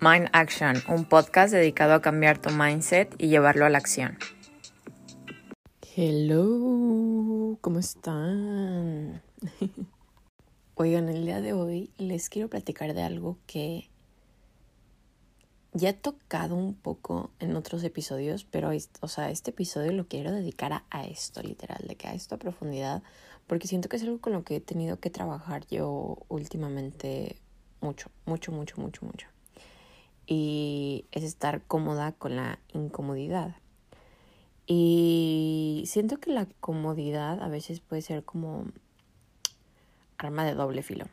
Mind Action, un podcast dedicado a cambiar tu mindset y llevarlo a la acción. Hello, ¿cómo están? Oigan, el día de hoy les quiero platicar de algo que ya he tocado un poco en otros episodios, pero o sea, este episodio lo quiero dedicar a, a, esto, literal, de que a esto a profundidad, porque siento que es algo con lo que he tenido que trabajar yo últimamente mucho, mucho, mucho, mucho, mucho y es estar cómoda con la incomodidad. Y siento que la comodidad a veces puede ser como arma de doble filo.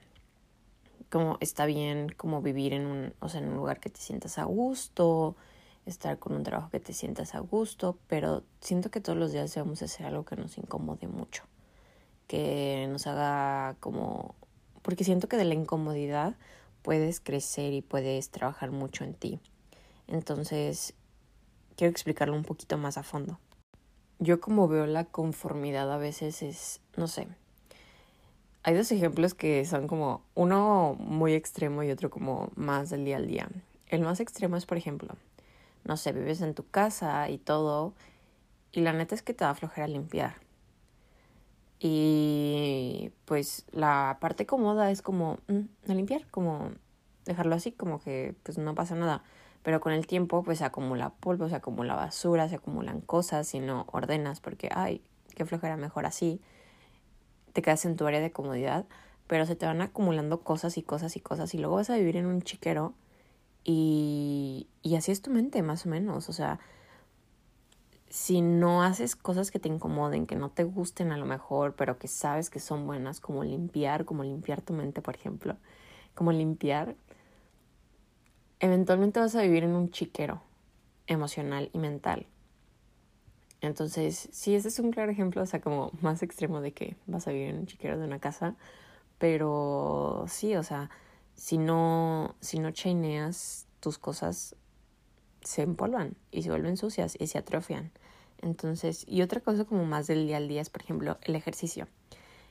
Como está bien como vivir en un, o sea, en un lugar que te sientas a gusto, estar con un trabajo que te sientas a gusto, pero siento que todos los días debemos hacer algo que nos incomode mucho, que nos haga como porque siento que de la incomodidad puedes crecer y puedes trabajar mucho en ti. Entonces, quiero explicarlo un poquito más a fondo. Yo como veo la conformidad a veces es, no sé, hay dos ejemplos que son como uno muy extremo y otro como más del día al día. El más extremo es, por ejemplo, no sé, vives en tu casa y todo, y la neta es que te va a flojera limpiar. Y pues la parte cómoda es como mm, no limpiar, como dejarlo así, como que pues no pasa nada. Pero con el tiempo pues se acumula polvo, se acumula basura, se acumulan cosas y no ordenas porque, ay, qué flojera, mejor así. Te quedas en tu área de comodidad, pero se te van acumulando cosas y cosas y cosas y luego vas a vivir en un chiquero y, y así es tu mente más o menos. O sea, si no haces cosas que te incomoden, que no te gusten a lo mejor, pero que sabes que son buenas, como limpiar, como limpiar tu mente, por ejemplo, como limpiar, eventualmente vas a vivir en un chiquero emocional y mental. Entonces, sí, ese es un claro ejemplo, o sea, como más extremo de que vas a vivir en un chiquero de una casa, pero sí, o sea, si no, si no chaineas tus cosas, se empolvan y se vuelven sucias y se atrofian. Entonces, y otra cosa como más del día al día es, por ejemplo, el ejercicio.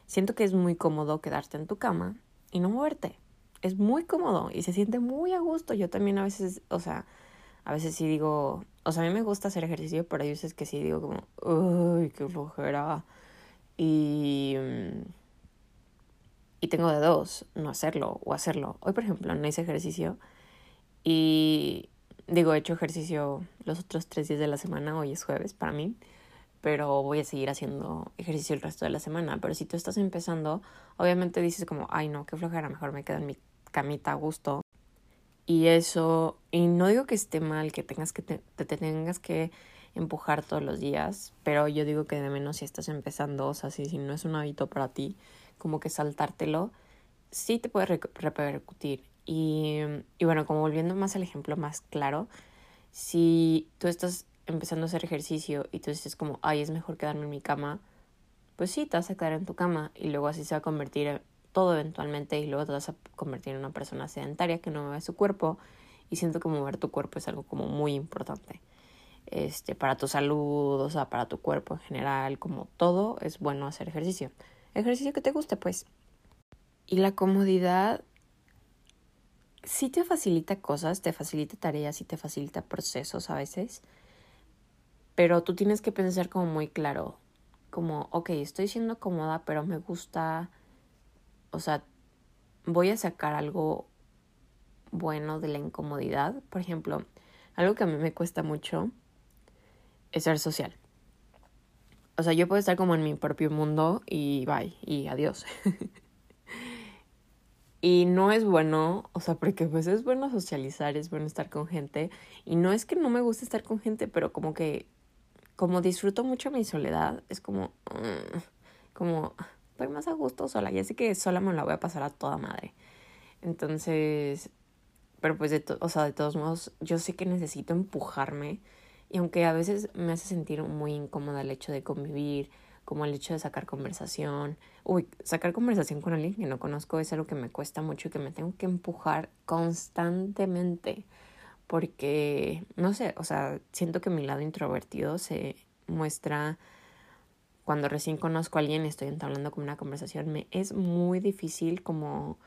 Siento que es muy cómodo quedarte en tu cama y no moverte. Es muy cómodo y se siente muy a gusto. Yo también a veces, o sea, a veces sí digo, o sea, a mí me gusta hacer ejercicio, pero hay veces que sí digo como, uy, qué flojera. Y, y tengo de dos, no hacerlo o hacerlo. Hoy, por ejemplo, no hice ejercicio y Digo, he hecho ejercicio los otros tres días de la semana, hoy es jueves para mí, pero voy a seguir haciendo ejercicio el resto de la semana. Pero si tú estás empezando, obviamente dices como, ay no, qué flojera, mejor me quedo en mi camita a gusto. Y eso, y no digo que esté mal, que tengas que te, te tengas que empujar todos los días, pero yo digo que de menos si estás empezando, o sea, si, si no es un hábito para ti, como que saltártelo, sí te puede repercutir y, y bueno, como volviendo más al ejemplo más claro, si tú estás empezando a hacer ejercicio y tú dices como, ay, es mejor quedarme en mi cama, pues sí, te vas a quedar en tu cama y luego así se va a convertir todo eventualmente y luego te vas a convertir en una persona sedentaria que no mueve su cuerpo y siento que mover tu cuerpo es algo como muy importante. Este, para tu salud, o sea, para tu cuerpo en general, como todo, es bueno hacer ejercicio. Ejercicio que te guste, pues. Y la comodidad sí te facilita cosas, te facilita tareas y te facilita procesos a veces, pero tú tienes que pensar como muy claro, como, ok, estoy siendo cómoda, pero me gusta, o sea, voy a sacar algo bueno de la incomodidad. Por ejemplo, algo que a mí me cuesta mucho es ser social. O sea, yo puedo estar como en mi propio mundo y bye, y adiós. Y no es bueno, o sea, porque pues es bueno socializar, es bueno estar con gente. Y no es que no me guste estar con gente, pero como que, como disfruto mucho mi soledad, es como, mm, como, voy más a gusto sola. Ya sé que sola me la voy a pasar a toda madre. Entonces, pero pues de, o sea, de todos modos, yo sé que necesito empujarme. Y aunque a veces me hace sentir muy incómoda el hecho de convivir, como el hecho de sacar conversación. Uy, sacar conversación con alguien que no conozco es algo que me cuesta mucho y que me tengo que empujar constantemente. Porque, no sé, o sea, siento que mi lado introvertido se muestra cuando recién conozco a alguien, estoy entablando como una conversación, me es muy difícil como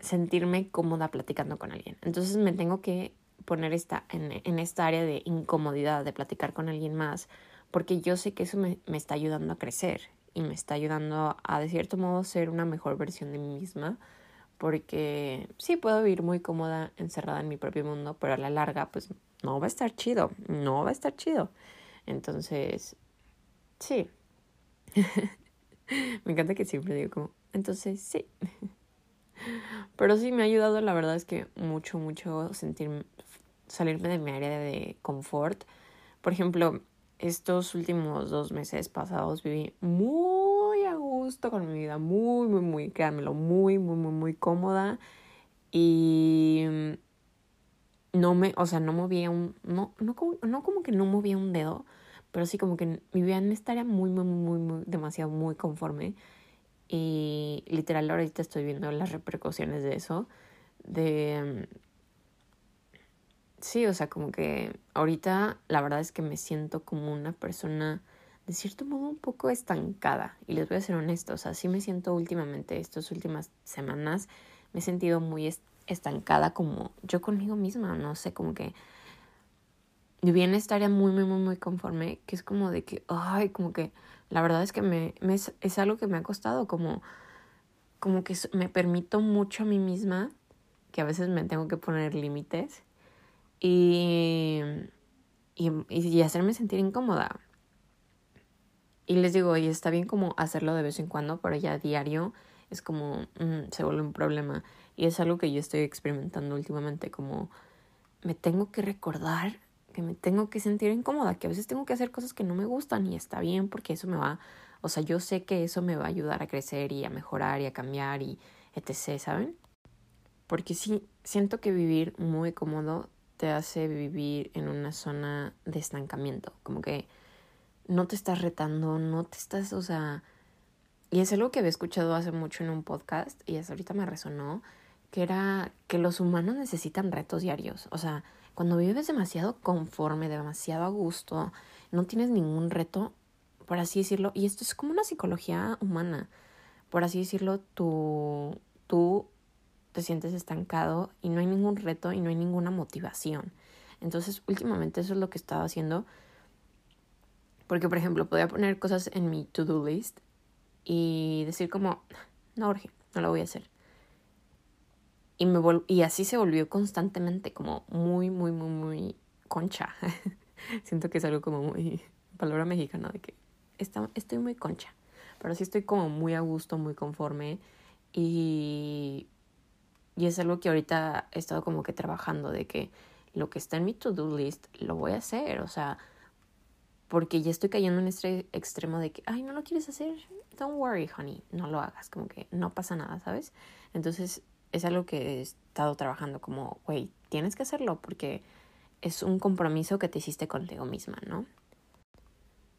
sentirme cómoda platicando con alguien. Entonces me tengo que poner esta, en, en esta área de incomodidad de platicar con alguien más, porque yo sé que eso me, me está ayudando a crecer y me está ayudando a, de cierto modo, ser una mejor versión de mí misma, porque sí puedo vivir muy cómoda encerrada en mi propio mundo, pero a la larga, pues no va a estar chido, no va a estar chido. Entonces, sí. me encanta que siempre digo como, entonces sí. Pero sí me ha ayudado, la verdad es que mucho, mucho sentir, salirme de mi área de confort. Por ejemplo, estos últimos dos meses pasados viví muy a gusto con mi vida, muy, muy, muy, créanmelo, muy, muy, muy, muy cómoda. Y no me, o sea, no movía un, no, no, como, no como que no movía un dedo, pero sí como que vivía en esta área muy, muy, muy, muy, demasiado, muy conforme. Y literal ahorita estoy viendo las repercusiones de eso, de sí, o sea, como que ahorita la verdad es que me siento como una persona de cierto modo un poco estancada. Y les voy a ser honestos, así me siento últimamente, estas últimas semanas, me he sentido muy estancada como yo conmigo misma, no sé, como que viví en esta área muy, muy, muy, muy conforme, que es como de que, ay, como que la verdad es que me, me es, es, algo que me ha costado, como, como que me permito mucho a mí misma, que a veces me tengo que poner límites y, y, y hacerme sentir incómoda. Y les digo, y está bien como hacerlo de vez en cuando, pero ya a diario es como mm, se vuelve un problema. Y es algo que yo estoy experimentando últimamente, como me tengo que recordar que me tengo que sentir incómoda, que a veces tengo que hacer cosas que no me gustan y está bien porque eso me va, o sea, yo sé que eso me va a ayudar a crecer y a mejorar y a cambiar y etc., ¿saben? Porque sí, siento que vivir muy cómodo te hace vivir en una zona de estancamiento, como que no te estás retando, no te estás, o sea, y es algo que había escuchado hace mucho en un podcast y hasta ahorita me resonó, que era que los humanos necesitan retos diarios, o sea, cuando vives demasiado conforme, demasiado a gusto, no tienes ningún reto, por así decirlo, y esto es como una psicología humana, por así decirlo, tú, tú te sientes estancado y no hay ningún reto y no hay ninguna motivación. Entonces, últimamente eso es lo que estaba haciendo. Porque, por ejemplo, podía poner cosas en mi to-do list y decir como, no, Jorge, no lo voy a hacer. Y, me y así se volvió constantemente como muy, muy, muy, muy concha. Siento que es algo como muy palabra mexicana de que está, estoy muy concha. Pero sí estoy como muy a gusto, muy conforme. Y y es algo que ahorita he estado como que trabajando de que lo que está en mi to-do list lo voy a hacer, o sea, porque ya estoy cayendo en este extremo de que, ay, no lo quieres hacer, don't worry, honey, no lo hagas, como que no pasa nada, ¿sabes? Entonces es algo que he estado trabajando como, güey, tienes que hacerlo porque es un compromiso que te hiciste contigo misma, ¿no?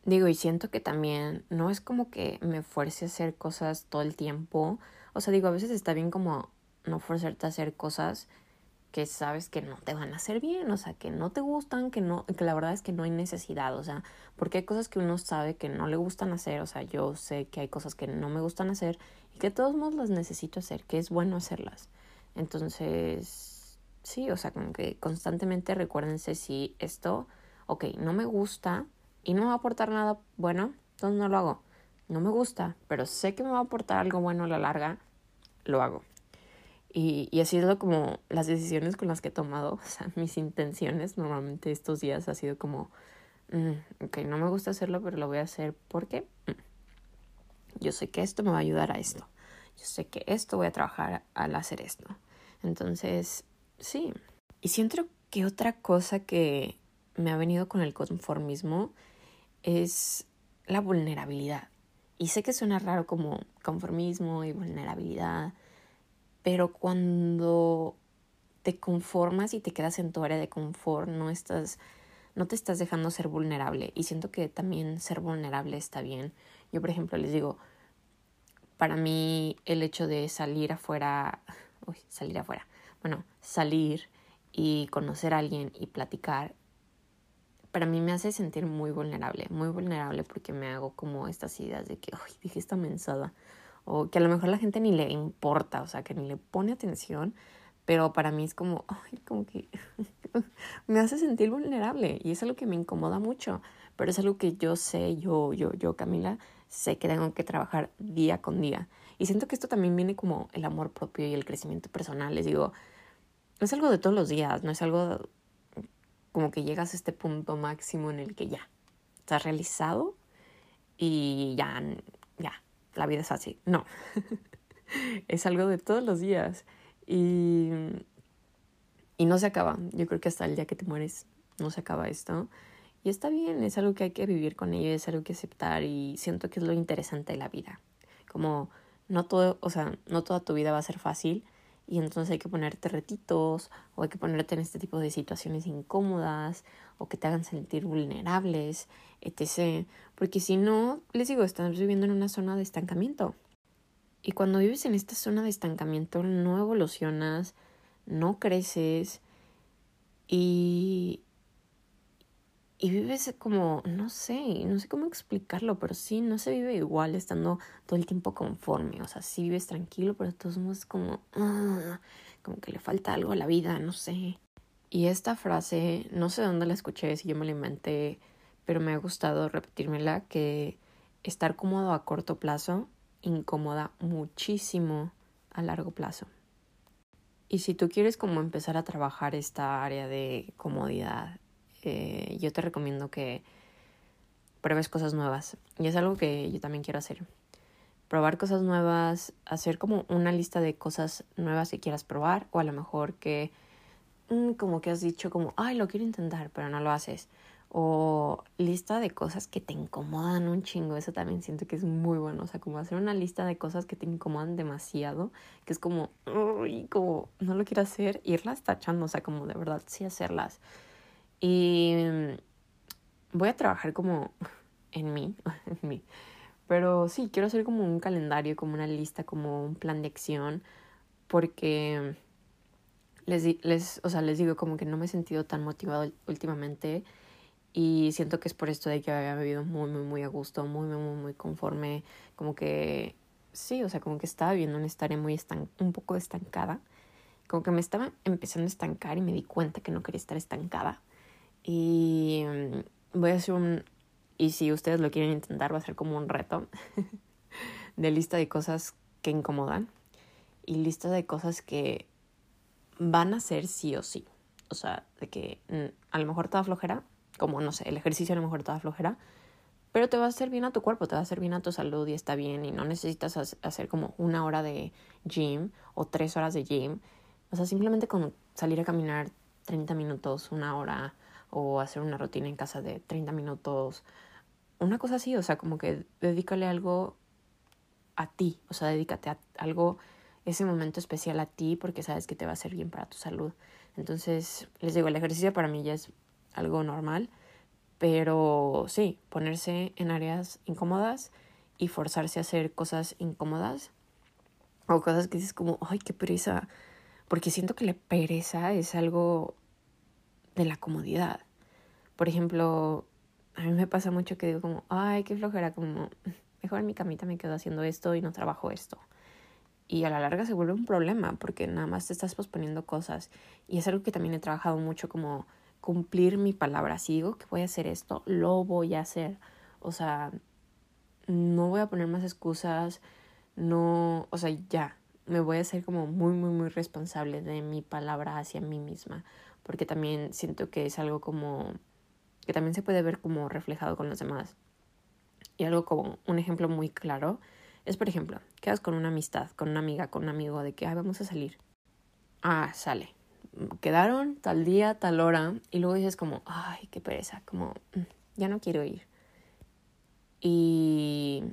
Digo, y siento que también no es como que me fuerce a hacer cosas todo el tiempo. O sea, digo, a veces está bien como no forzarte a hacer cosas que sabes que no te van a hacer bien, o sea, que no te gustan, que no, que la verdad es que no hay necesidad, o sea, porque hay cosas que uno sabe que no le gustan hacer, o sea, yo sé que hay cosas que no me gustan hacer y que de todos modos las necesito hacer, que es bueno hacerlas. Entonces, sí, o sea, como que constantemente recuérdense si esto, ok, no me gusta y no me va a aportar nada bueno, entonces no lo hago. No me gusta, pero sé que me va a aportar algo bueno a la larga, lo hago. Y, y así es lo como las decisiones con las que he tomado, o sea, mis intenciones normalmente estos días ha sido como, mm, ok, no me gusta hacerlo, pero lo voy a hacer porque mm, yo sé que esto me va a ayudar a esto. Yo sé que esto voy a trabajar al hacer esto. Entonces, sí. Y siento que otra cosa que me ha venido con el conformismo es la vulnerabilidad. Y sé que suena raro como conformismo y vulnerabilidad, pero cuando te conformas y te quedas en tu área de confort, no estás no te estás dejando ser vulnerable y siento que también ser vulnerable está bien. Yo, por ejemplo, les digo, para mí el hecho de salir afuera, uy, salir afuera, bueno, salir y conocer a alguien y platicar, para mí me hace sentir muy vulnerable, muy vulnerable porque me hago como estas ideas de que, uy, dije esta mensada, o que a lo mejor la gente ni le importa, o sea, que ni le pone atención, pero para mí es como, ay, como que me hace sentir vulnerable y es algo que me incomoda mucho, pero es algo que yo sé, yo, yo, yo, Camila, sé que tengo que trabajar día con día. Y siento que esto también viene como el amor propio y el crecimiento personal. Les digo, es algo de todos los días, no es algo como que llegas a este punto máximo en el que ya estás realizado y ya, ya, la vida es así. No, es algo de todos los días y, y no se acaba. Yo creo que hasta el día que te mueres no se acaba esto. Y está bien, es algo que hay que vivir con ello, es algo que aceptar y siento que es lo interesante de la vida. Como no todo, o sea, no toda tu vida va a ser fácil y entonces hay que ponerte retitos o hay que ponerte en este tipo de situaciones incómodas o que te hagan sentir vulnerables, etc. Porque si no, les digo, estás viviendo en una zona de estancamiento. Y cuando vives en esta zona de estancamiento no evolucionas, no creces y, y vives como, no sé, no sé cómo explicarlo, pero sí, no se vive igual estando todo el tiempo conforme. O sea, sí vives tranquilo, pero de todos modos como, ah, como que le falta algo a la vida, no sé. Y esta frase, no sé dónde la escuché, si yo me la inventé, pero me ha gustado repetírmela, que estar cómodo a corto plazo incomoda muchísimo a largo plazo. Y si tú quieres como empezar a trabajar esta área de comodidad eh, yo te recomiendo que pruebes cosas nuevas. Y es algo que yo también quiero hacer. Probar cosas nuevas, hacer como una lista de cosas nuevas que quieras probar o a lo mejor que mm, como que has dicho como, ay, lo quiero intentar, pero no lo haces. O lista de cosas que te incomodan un chingo. Eso también siento que es muy bueno. O sea, como hacer una lista de cosas que te incomodan demasiado. Que es como, uy, como no lo quiero hacer. Irlas tachando. O sea, como de verdad sí hacerlas. Y mm, voy a trabajar como en mí, en mí. Pero sí, quiero hacer como un calendario, como una lista, como un plan de acción, porque les, les, o sea, les digo como que no me he sentido tan motivado últimamente y siento que es por esto de que había vivido muy, muy, muy a gusto, muy, muy, muy, muy conforme, como que sí, o sea, como que estaba viviendo una historia muy estan un poco estancada, como que me estaba empezando a estancar y me di cuenta que no quería estar estancada y mm, voy a hacer un, y si ustedes lo quieren intentar, va a ser como un reto de lista de cosas que incomodan y lista de cosas que van a ser sí o sí. O sea, de que mm, a lo mejor toda flojera, como no sé, el ejercicio a lo mejor toda flojera, pero te va a hacer bien a tu cuerpo, te va a hacer bien a tu salud y está bien y no necesitas hacer como una hora de gym o tres horas de gym. O sea, simplemente con salir a caminar 30 minutos, una hora, o hacer una rutina en casa de 30 minutos, una cosa así, o sea, como que dedícale algo a ti, o sea, dedícate a algo, ese momento especial a ti porque sabes que te va a hacer bien para tu salud. Entonces, les digo, el ejercicio para mí ya es algo normal, pero sí, ponerse en áreas incómodas y forzarse a hacer cosas incómodas o cosas que dices como, ay, qué pereza, porque siento que la pereza es algo de la comodidad. Por ejemplo, a mí me pasa mucho que digo como, ay, qué flojera, como, mejor en mi camita me quedo haciendo esto y no trabajo esto. Y a la larga se vuelve un problema porque nada más te estás posponiendo cosas. Y es algo que también he trabajado mucho como cumplir mi palabra. Si digo que voy a hacer esto, lo voy a hacer. O sea, no voy a poner más excusas, no, o sea, ya, me voy a hacer como muy, muy, muy responsable de mi palabra hacia mí misma porque también siento que es algo como que también se puede ver como reflejado con los demás. Y algo como un ejemplo muy claro es, por ejemplo, quedas con una amistad, con una amiga, con un amigo de que, ay, vamos a salir. Ah, sale. Quedaron tal día, tal hora, y luego dices como, ay, qué pereza, como, mm, ya no quiero ir. Y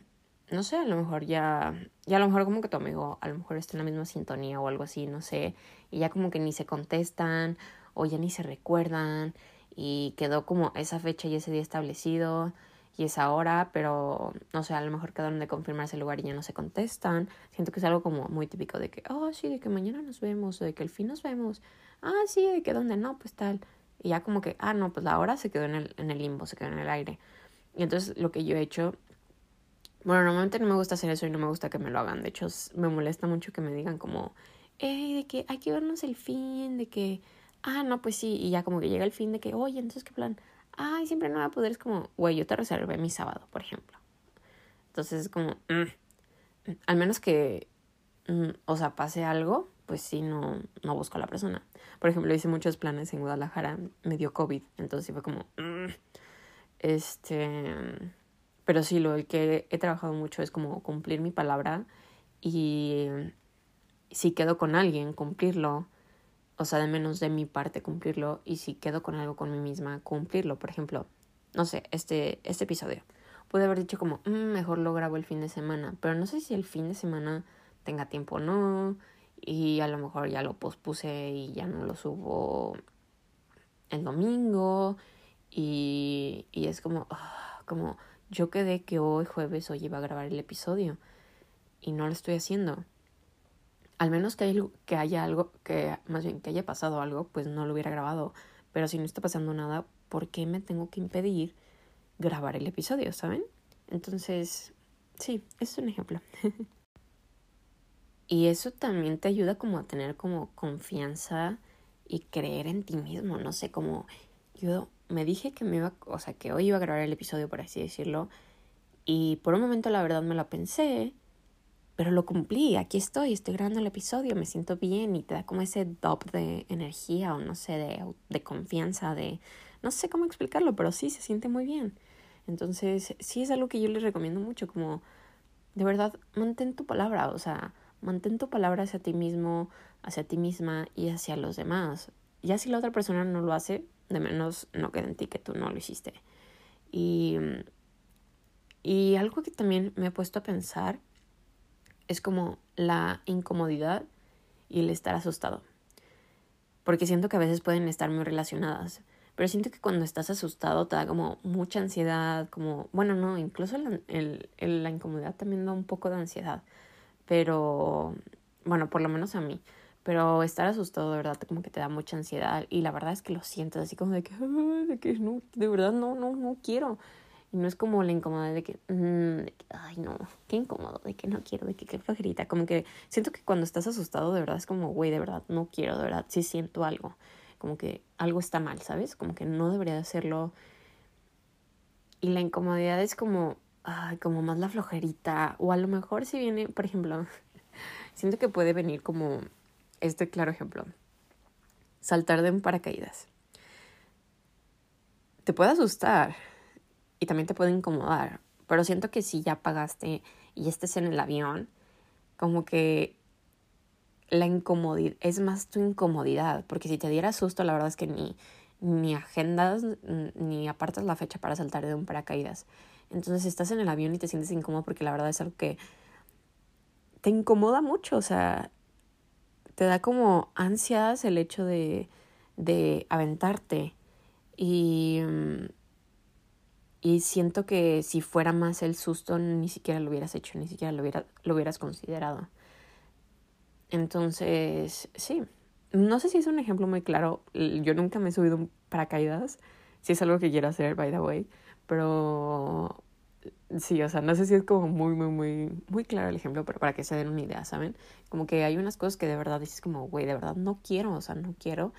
no sé, a lo mejor ya, ya a lo mejor como que tu amigo a lo mejor está en la misma sintonía o algo así, no sé, y ya como que ni se contestan o ya ni se recuerdan y quedó como esa fecha y ese día establecido y esa hora, pero no sé, a lo mejor quedaron de confirmarse el lugar y ya no se contestan. Siento que es algo como muy típico de que, oh, sí, de que mañana nos vemos, o de que el fin nos vemos. Ah, sí, de que dónde no, pues tal. Y ya como que, ah, no, pues la hora se quedó en el, en el limbo, se quedó en el aire. Y entonces lo que yo he hecho Bueno, normalmente no me gusta hacer eso y no me gusta que me lo hagan. De hecho, me molesta mucho que me digan como, hey, de que hay que vernos el fin, de que, ah, no, pues sí, y ya como que llega el fin de que, oye, entonces qué plan, ay, siempre no va a poder, es como, güey, yo te reservé mi sábado, por ejemplo. Entonces es como, mm, al menos que, mm, o sea, pase algo, pues sí, no, no busco a la persona. Por ejemplo, hice muchos planes en Guadalajara, me dio COVID, entonces fue como, mm, este pero sí, lo que he trabajado mucho es como cumplir mi palabra y si quedo con alguien, cumplirlo. O sea, de menos de mi parte cumplirlo. Y si quedo con algo con mí misma, cumplirlo. Por ejemplo, no sé, este, este episodio. Pude haber dicho como, mm, mejor lo grabo el fin de semana. Pero no sé si el fin de semana tenga tiempo o no. Y a lo mejor ya lo pospuse y ya no lo subo el domingo. Y, y es como, ah, como yo quedé que hoy jueves hoy iba a grabar el episodio y no lo estoy haciendo. Al menos que, que haya algo, que más bien que haya pasado algo, pues no lo hubiera grabado. Pero si no está pasando nada, ¿por qué me tengo que impedir grabar el episodio, saben? Entonces, sí, es un ejemplo. y eso también te ayuda como a tener como confianza y creer en ti mismo, no sé, como yo me dije que me iba, o sea, que hoy iba a grabar el episodio, por así decirlo, y por un momento la verdad me lo pensé, pero lo cumplí, aquí estoy, estoy grabando el episodio, me siento bien y te da como ese dop de energía o no sé, de, de confianza, de, no sé cómo explicarlo, pero sí, se siente muy bien. Entonces, sí es algo que yo les recomiendo mucho, como, de verdad, mantén tu palabra, o sea, mantén tu palabra hacia ti mismo, hacia ti misma y hacia los demás. Ya si la otra persona no lo hace, de menos no queda en ti que tú no lo hiciste. Y, y algo que también me he puesto a pensar es como la incomodidad y el estar asustado. Porque siento que a veces pueden estar muy relacionadas. Pero siento que cuando estás asustado te da como mucha ansiedad, como, bueno, no, incluso la, incomodidad también da un poco de ansiedad. Pero, bueno, por lo menos a mí. Pero estar asustado de verdad como que te da mucha ansiedad y la verdad es que lo sientes así como de que, de de verdad no, no, no quiero. Y no es como la incomodidad de que, mm, de que, ay no, qué incómodo, de que no quiero, de que qué flojerita. Como que siento que cuando estás asustado de verdad es como, güey, de verdad no quiero, de verdad sí siento algo. Como que algo está mal, ¿sabes? Como que no debería de hacerlo. Y la incomodidad es como, ay, como más la flojerita. O a lo mejor si viene, por ejemplo, siento que puede venir como este claro ejemplo. Saltar de un paracaídas. Te puede asustar y también te puede incomodar, pero siento que si ya pagaste y estés en el avión, como que la incomodidad, es más tu incomodidad, porque si te diera susto, la verdad es que ni, ni agendas ni apartas la fecha para saltar de un paracaídas. Entonces estás en el avión y te sientes incómodo porque la verdad es algo que te incomoda mucho, o sea, te da como ansias el hecho de, de aventarte. Y, mm, y siento que si fuera más el susto, ni siquiera lo hubieras hecho, ni siquiera lo, hubiera, lo hubieras considerado. Entonces, sí. No sé si es un ejemplo muy claro. Yo nunca me he subido un paracaídas. Si es algo que quiero hacer, by the way. Pero sí, o sea, no sé si es como muy, muy, muy, muy claro el ejemplo, pero para que se den una idea, ¿saben? Como que hay unas cosas que de verdad dices como, güey, de verdad no quiero, o sea, no quiero.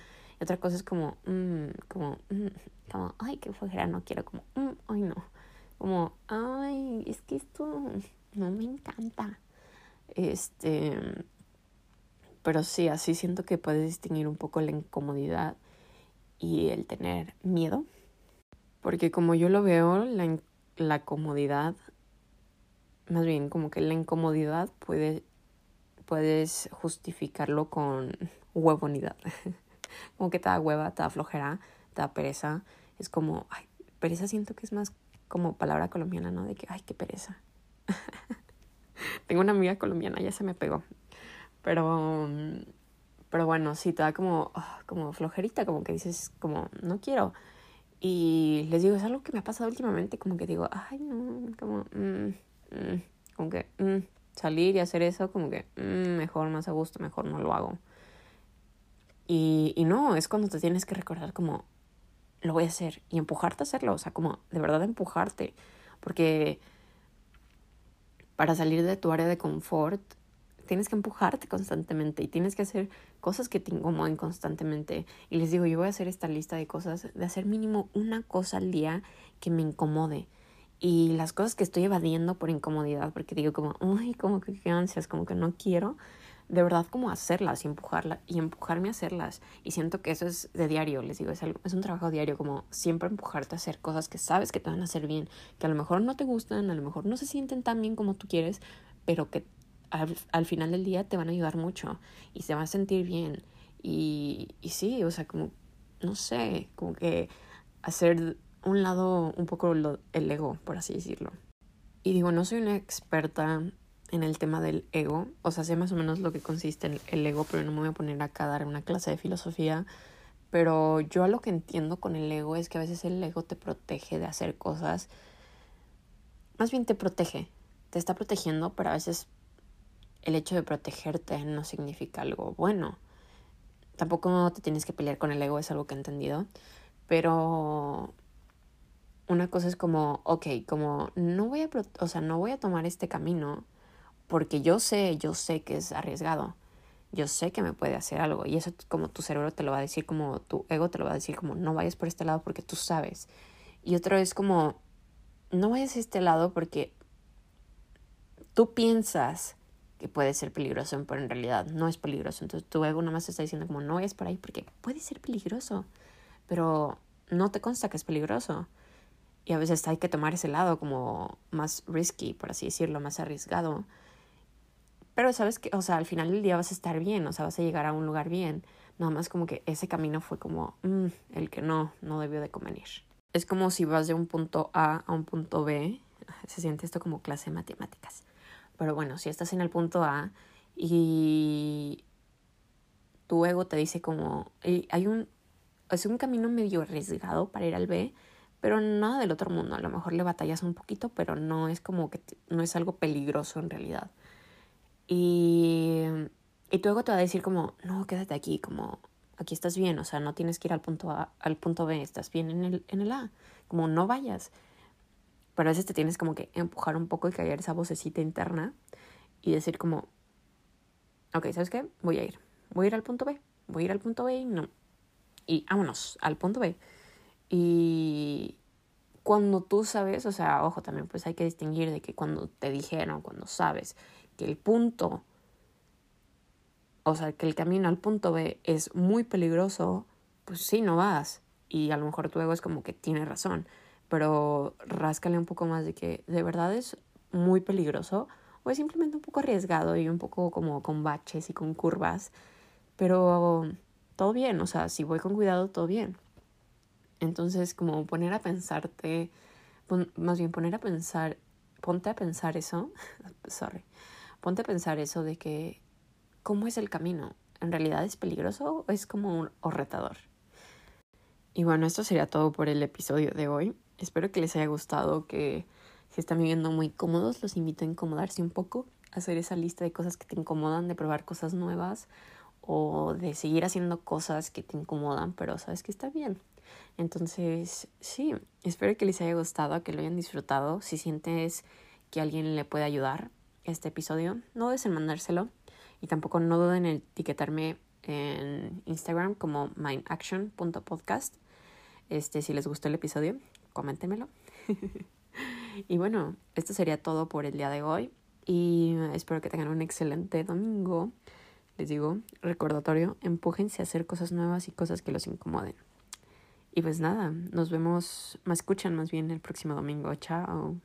Otra cosa es como, mmm, como, mm, como, ay, qué flojera, no quiero, como, mm, ay, no. Como, ay, es que esto no me encanta. Este, pero sí, así siento que puedes distinguir un poco la incomodidad y el tener miedo. Porque como yo lo veo, la la comodidad, más bien como que la incomodidad puede, puedes justificarlo con huevonidad. como que te da hueva, te da flojera, te da pereza. Es como, ay, pereza siento que es más como palabra colombiana, ¿no? De que, ay, qué pereza. Tengo una amiga colombiana, ya se me pegó. Pero, pero bueno, sí, te da como, ah, como flojerita, como que dices, como, no quiero. Y les digo, es algo que me ha pasado últimamente, como que digo, ay, no, como, mm, mm", como que mm, salir y hacer eso, como que mejor, más a gusto, mejor no lo hago. Y, y no, es cuando te tienes que recordar como, lo voy a hacer y empujarte a hacerlo, o sea, como de verdad empujarte, porque para salir de tu área de confort, tienes que empujarte constantemente y tienes que hacer cosas que te incomoden constantemente. Y les digo, yo voy a hacer esta lista de cosas, de hacer mínimo una cosa al día que me incomode. Y las cosas que estoy evadiendo por incomodidad, porque digo como, uy, como que qué ansias, como que no quiero, de verdad como hacerlas y empujarlas y empujarme a hacerlas. Y siento que eso es de diario, les digo, es, algo, es un trabajo diario, como siempre empujarte a hacer cosas que sabes que te van a hacer bien, que a lo mejor no te gustan, a lo mejor no se sienten tan bien como tú quieres, pero que al, final del día te van a ayudar mucho y se va a sentir bien. Y, y sí, o sea, como, no sé, como que hacer un lado un poco el ego, por así decirlo. Y digo, no soy una experta en el tema del ego, o sea, sé más o menos lo que consiste en el ego, pero no me voy a poner acá a dar una clase de filosofía. Pero yo a lo que entiendo con el ego es que a veces el ego te protege de hacer cosas. Más bien te protege, te está protegiendo, pero a veces el hecho de protegerte no significa algo bueno. Tampoco te tienes que pelear con el ego, es algo que he entendido. Pero una cosa es como, ok, como no voy a, o sea, no voy a tomar este camino porque yo sé, yo sé que es arriesgado. Yo sé que me puede hacer algo y eso como tu cerebro te lo va a decir, como tu ego te lo va a decir, como no vayas por este lado porque tú sabes. Y otro es como, no vayas a este lado porque tú piensas que puede ser peligroso, pero en realidad no es peligroso. Entonces tu ego nomás está diciendo como no vayas por ahí porque puede ser peligroso, pero no te consta que es peligroso. Y a veces hay que tomar ese lado como más risky, por así decirlo, más arriesgado. Pero sabes que, o sea, al final del día vas a estar bien, o sea, vas a llegar a un lugar bien. Nada más como que ese camino fue como mm, el que no, no debió de convenir. Es como si vas de un punto A a un punto B. Se siente esto como clase de matemáticas. Pero bueno, si estás en el punto A y tu ego te dice como, hay un, es un camino medio arriesgado para ir al B, pero nada del otro mundo. A lo mejor le batallas un poquito, pero no es como que no es algo peligroso en realidad. Y, y tu ego te va a decir como, no, quédate aquí, como aquí estás bien, o sea, no tienes que ir al punto A, al punto B, estás bien en el, en el A, como no vayas. Pero a veces te tienes como que empujar un poco y callar esa vocecita interna y decir como, ok, ¿sabes qué? Voy a ir, voy a ir al punto B, voy a ir al punto B y no. Y vámonos al punto B. Y cuando tú sabes, o sea, ojo, también pues hay que distinguir de que cuando te dijeron, cuando sabes que el punto, o sea, que el camino al punto B es muy peligroso, pues sí, no vas. Y a lo mejor tu ego es como que tiene razón, pero ráscale un poco más de que de verdad es muy peligroso o es simplemente un poco arriesgado y un poco como con baches y con curvas, pero todo bien, o sea, si voy con cuidado, todo bien. Entonces, como poner a pensarte, más bien poner a pensar, ponte a pensar eso, sorry, ponte a pensar eso de que, ¿cómo es el camino? ¿En realidad es peligroso o es como un o retador? Y bueno, esto sería todo por el episodio de hoy. Espero que les haya gustado, que si están viviendo muy cómodos, los invito a incomodarse un poco, a hacer esa lista de cosas que te incomodan, de probar cosas nuevas o de seguir haciendo cosas que te incomodan, pero sabes que está bien. Entonces, sí, espero que les haya gustado, que lo hayan disfrutado. Si sientes que alguien le puede ayudar este episodio, no dudes en mandárselo y tampoco no duden en etiquetarme en Instagram como mindaction.podcast. Este, si les gustó el episodio, coméntenmelo. y bueno, esto sería todo por el día de hoy y espero que tengan un excelente domingo. Les digo, recordatorio, empújense a hacer cosas nuevas y cosas que los incomoden. Y pues nada, nos vemos, me escuchan más bien el próximo domingo. Chao.